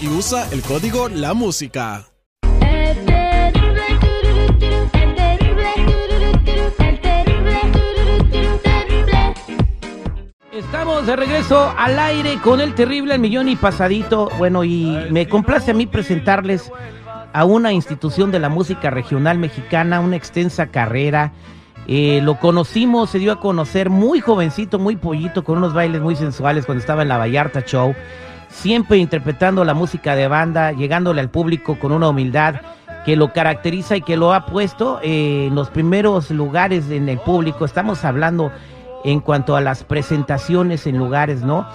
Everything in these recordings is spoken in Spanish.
Y usa el código La Música. Estamos de regreso al aire con el terrible El Millón y Pasadito. Bueno, y me complace a mí presentarles a una institución de la música regional mexicana, una extensa carrera. Eh, lo conocimos, se dio a conocer muy jovencito, muy pollito, con unos bailes muy sensuales cuando estaba en la Vallarta Show siempre interpretando la música de banda, llegándole al público con una humildad que lo caracteriza y que lo ha puesto eh, en los primeros lugares en el público. Estamos hablando en cuanto a las presentaciones en lugares, ¿no?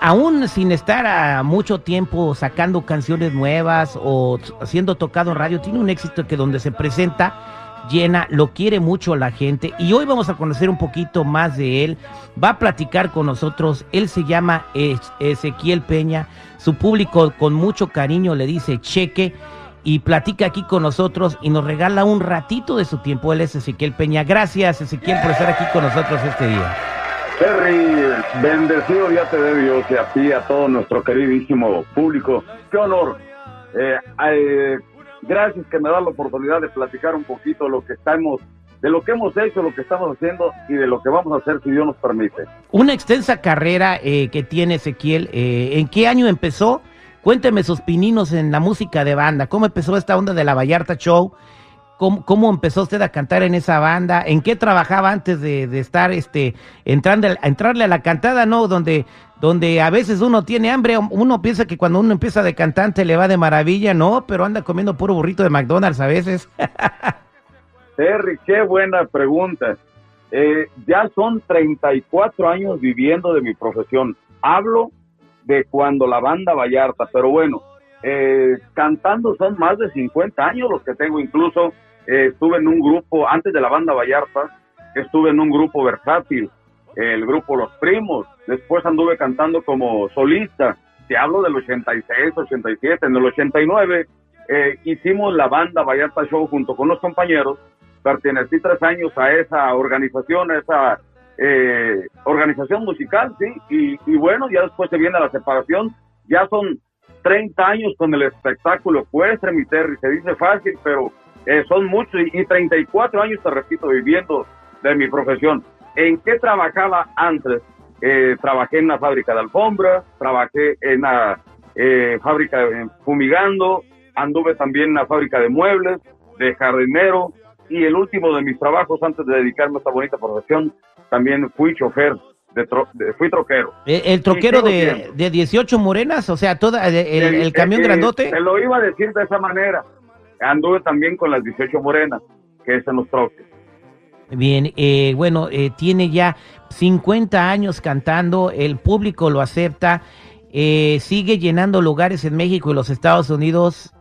Aún sin estar a mucho tiempo sacando canciones nuevas o siendo tocado en radio, tiene un éxito que donde se presenta llena, lo quiere mucho la gente y hoy vamos a conocer un poquito más de él. Va a platicar con nosotros, él se llama Ezequiel Peña, su público con mucho cariño le dice cheque y platica aquí con nosotros y nos regala un ratito de su tiempo. Él es Ezequiel Peña. Gracias Ezequiel por estar aquí con nosotros este día. Terry, bendecido ya te dé Dios y a ti, a todo nuestro queridísimo público. Qué honor. Eh, eh, gracias que me da la oportunidad de platicar un poquito lo que estamos, de lo que hemos hecho, lo que estamos haciendo y de lo que vamos a hacer si Dios nos permite. Una extensa carrera eh, que tiene Ezequiel. Eh, ¿En qué año empezó? Cuénteme sus pininos en la música de banda. ¿Cómo empezó esta onda de la Vallarta Show? ¿Cómo, empezó usted a cantar en esa banda? ¿En qué trabajaba antes de, estar este, entrando, a entrarle a la cantada, no? Donde donde a veces uno tiene hambre, uno piensa que cuando uno empieza de cantante le va de maravilla, no, pero anda comiendo puro burrito de McDonald's a veces. Terry, qué buena pregunta. Eh, ya son 34 años viviendo de mi profesión. Hablo de cuando la banda Vallarta, pero bueno, eh, cantando son más de 50 años los que tengo, incluso eh, estuve en un grupo, antes de la banda Vallarta, estuve en un grupo versátil, el grupo Los Primos, después anduve cantando como solista, te hablo del 86, 87, en el 89 eh, hicimos la banda Vallarta Show junto con los compañeros, pertenecí tres años a esa organización, a esa eh, organización musical, sí, y, bueno, ya después se viene la separación, ya son 30 años con el espectáculo ecuestre, mi Terry, se dice fácil, pero eh, son muchos, y, y 34 años, te repito, viviendo de mi profesión. ¿En qué trabajaba antes? Eh, trabajé en una fábrica de alfombras, trabajé en una eh, fábrica de fumigando, anduve también en una fábrica de muebles, de jardinero, y el último de mis trabajos antes de dedicarme a esta bonita profesión, también fui chofer, de, fui troquero. Eh, ¿El, troquero de, de, 18 morenas? O sea, toda, el, camión grandote. Te lo iba a decir de esa manera. Anduve también con las 18 morenas, que es en los troques. Bien, eh, bueno, eh, tiene ya 50 años cantando, el público lo acepta, eh, sigue llenando lugares en México y los Estados Unidos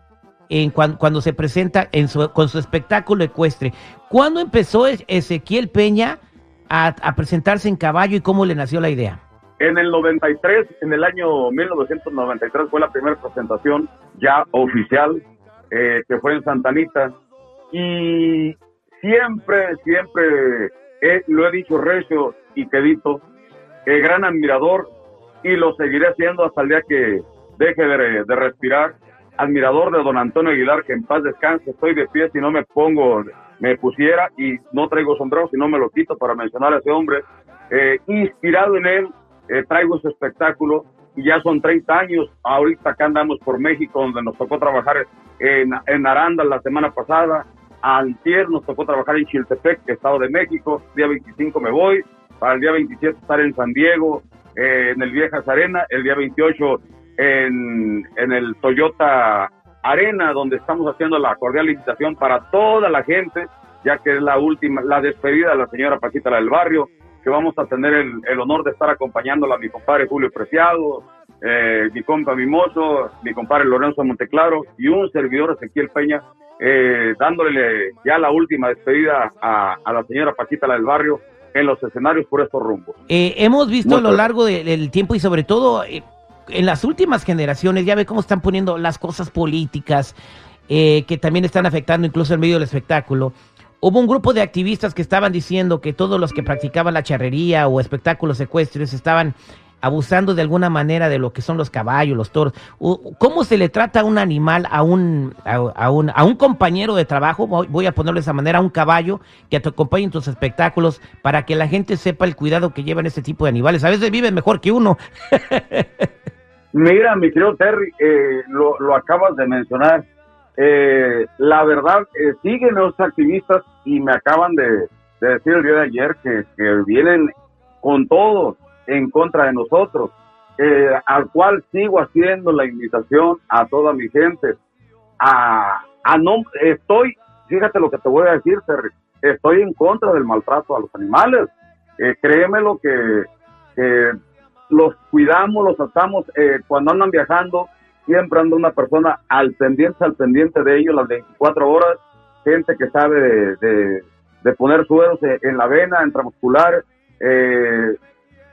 en cuando, se presenta en con su espectáculo ecuestre. ¿Cuándo empezó Ezequiel Peña a, presentarse en caballo y cómo le nació la idea? En el 93, en el año 1993 fue la primera presentación ya oficial que fue en Santanita y siempre, siempre lo he dicho recio y quedito, gran admirador y lo seguiré siendo hasta el día que deje de, respirar. Admirador de don Antonio Aguilar, que en paz descanse, estoy de pie si no me pongo, me pusiera y no traigo sombrero si no me lo quito para mencionar a ese hombre. Eh, inspirado en él, eh, traigo ese espectáculo y ya son 30 años. Ahorita acá andamos por México, donde nos tocó trabajar en, en Aranda la semana pasada. Antier nos tocó trabajar en Chiltepec, Estado de México. Día 25 me voy. Para el día 27 estar en San Diego, eh, en el Viejas Arena. El día 28 en, en el Toyota Arena, donde estamos haciendo la cordial invitación para toda la gente, ya que es la última, la despedida de la señora Paquita la del Barrio, que vamos a tener el, honor de estar acompañándola a mi compadre Julio Preciado, eh, mi compa Mimoso, mi compadre Lorenzo Monteclaro y un servidor Ezequiel Peña, eh, dándole ya la última despedida a, la señora Paquita la del Barrio en los escenarios por estos rumbos. Eh, hemos visto a lo largo del tiempo y sobre todo en las últimas generaciones, ya ve cómo están poniendo las cosas políticas, que también están afectando incluso el medio del espectáculo. Hubo un grupo de activistas que estaban diciendo que todos los que practicaban la charrería o espectáculos ecuestres estaban abusando de alguna manera de lo que son los caballos, los toros. ¿Cómo se le trata a un animal, a un, a, un, a un compañero de trabajo, voy a ponerlo de esa manera, a un caballo que te acompañe en tus espectáculos para que la gente sepa el cuidado que llevan este tipo de animales? A veces viven mejor que uno. Mira, mi querido Terry, eh, lo, lo acabas de mencionar eh, la verdad, eh, siguen los activistas y me acaban de, decir el día de ayer que, vienen con todo en contra de nosotros, eh, al cual sigo haciendo la invitación a toda mi gente. A, a no, estoy, fíjate lo que te voy a decir, estoy en contra del maltrato a los animales. Eh, créeme lo que, los cuidamos, los tratamos cuando andan viajando siempre anda una persona al pendiente, al pendiente de ellos las 24 horas, gente que sabe de, poner sueros en la vena intramuscular, eh,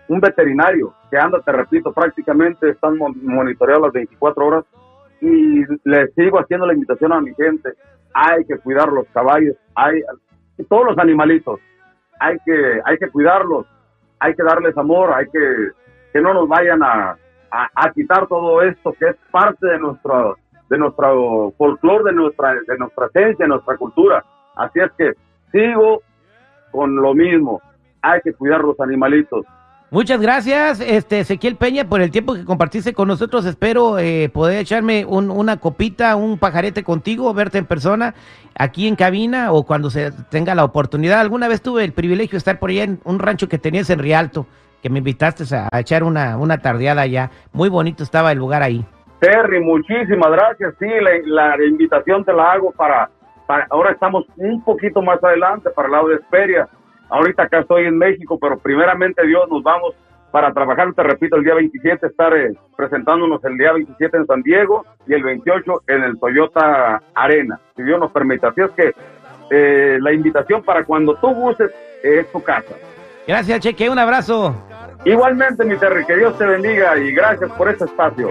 un veterinario que anda, te repito, prácticamente están monitoreados las 24 horas y les sigo haciendo la invitación a mi gente, hay que cuidar los caballos, hay todos los animalitos, hay que, hay que cuidarlos, hay que darles amor, hay que que no nos vayan a, a, quitar todo esto que es parte de nuestro, de nuestro folclore, de nuestra, de nuestra esencia, de nuestra cultura. Así es que sigo con lo mismo. Hay que cuidar los animalitos. Muchas gracias, este Ezequiel Peña, por el tiempo que compartiste con nosotros. Espero eh, poder echarme una copita, un pajarete contigo, verte en persona aquí en cabina o cuando se tenga la oportunidad. Alguna vez tuve el privilegio de estar por allá en un rancho que tenías en Rialto que me invitaste a, echar una, una tardeada allá. Muy bonito estaba el lugar ahí. Terry, muchísimas gracias. Sí, la, invitación te la hago para, ahora estamos un poquito más adelante para el lado de Esperia. Ahorita acá estoy en México, pero primeramente Dios nos vamos para trabajar, te repito, el día 27 estar eh, presentándonos el día 27 en San Diego y el 28 en el Toyota Arena, si Dios nos permite. Así es que eh, la invitación para cuando tú gustes es tu casa. Gracias, Cheque, un abrazo. Igualmente, mi Terry, que Dios te bendiga y gracias por este espacio.